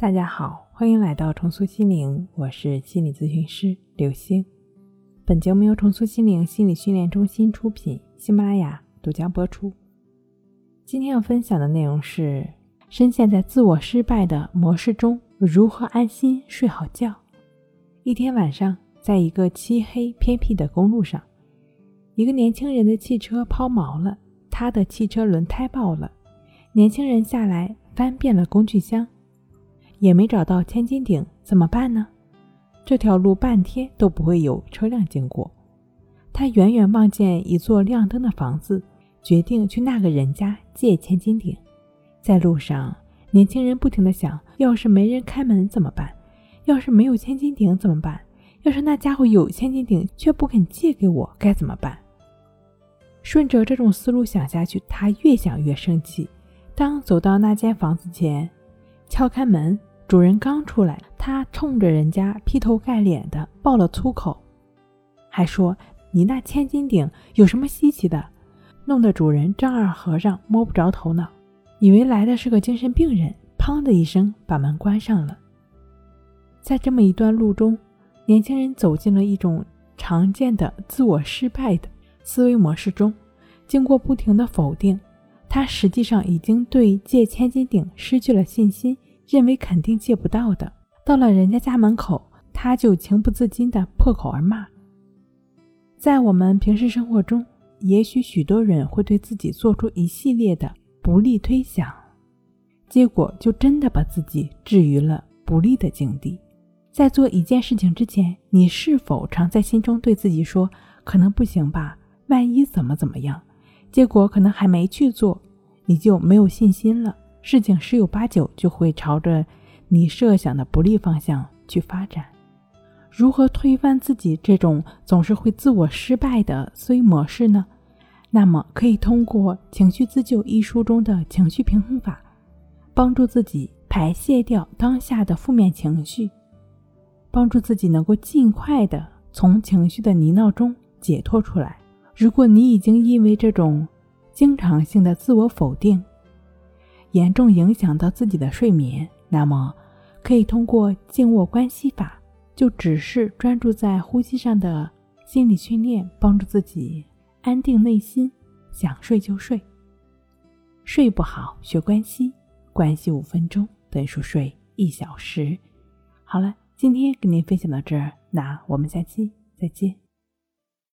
大家好，欢迎来到重塑心灵，我是心理咨询师刘星。本节目由重塑心灵心理训练中心出品，喜马拉雅独家播出。今天要分享的内容是：深陷在自我失败的模式中，如何安心睡好觉？一天晚上，在一个漆黑偏僻的公路上，一个年轻人的汽车抛锚了，他的汽车轮胎爆了。年轻人下来翻遍了工具箱。也没找到千斤顶，怎么办呢？这条路半天都不会有车辆经过。他远远望见一座亮灯的房子，决定去那个人家借千斤顶。在路上，年轻人不停地想：要是没人开门怎么办？要是没有千斤顶怎么办？要是那家伙有千斤顶却不肯借给我，该怎么办？顺着这种思路想下去，他越想越生气。当走到那间房子前，敲开门。主人刚出来，他冲着人家劈头盖脸的爆了粗口，还说：“你那千斤顶有什么稀奇的？”弄得主人丈二和尚摸不着头脑，以为来的是个精神病人，砰的一声把门关上了。在这么一段路中，年轻人走进了一种常见的自我失败的思维模式中，经过不停的否定，他实际上已经对借千斤顶失去了信心。认为肯定借不到的，到了人家家门口，他就情不自禁地破口而骂。在我们平时生活中，也许许多人会对自己做出一系列的不利推想，结果就真的把自己置于了不利的境地。在做一件事情之前，你是否常在心中对自己说：“可能不行吧？万一怎么怎么样？”结果可能还没去做，你就没有信心了。事情十有八九就会朝着你设想的不利方向去发展。如何推翻自己这种总是会自我失败的思维模式呢？那么可以通过《情绪自救》一书中的情绪平衡法，帮助自己排泄掉当下的负面情绪，帮助自己能够尽快的从情绪的泥淖中解脱出来。如果你已经因为这种经常性的自我否定，严重影响到自己的睡眠，那么可以通过静卧关息法，就只是专注在呼吸上的心理训练，帮助自己安定内心，想睡就睡。睡不好学关系，关系五分钟等于熟睡一小时。好了，今天跟您分享到这儿，那我们下期再见。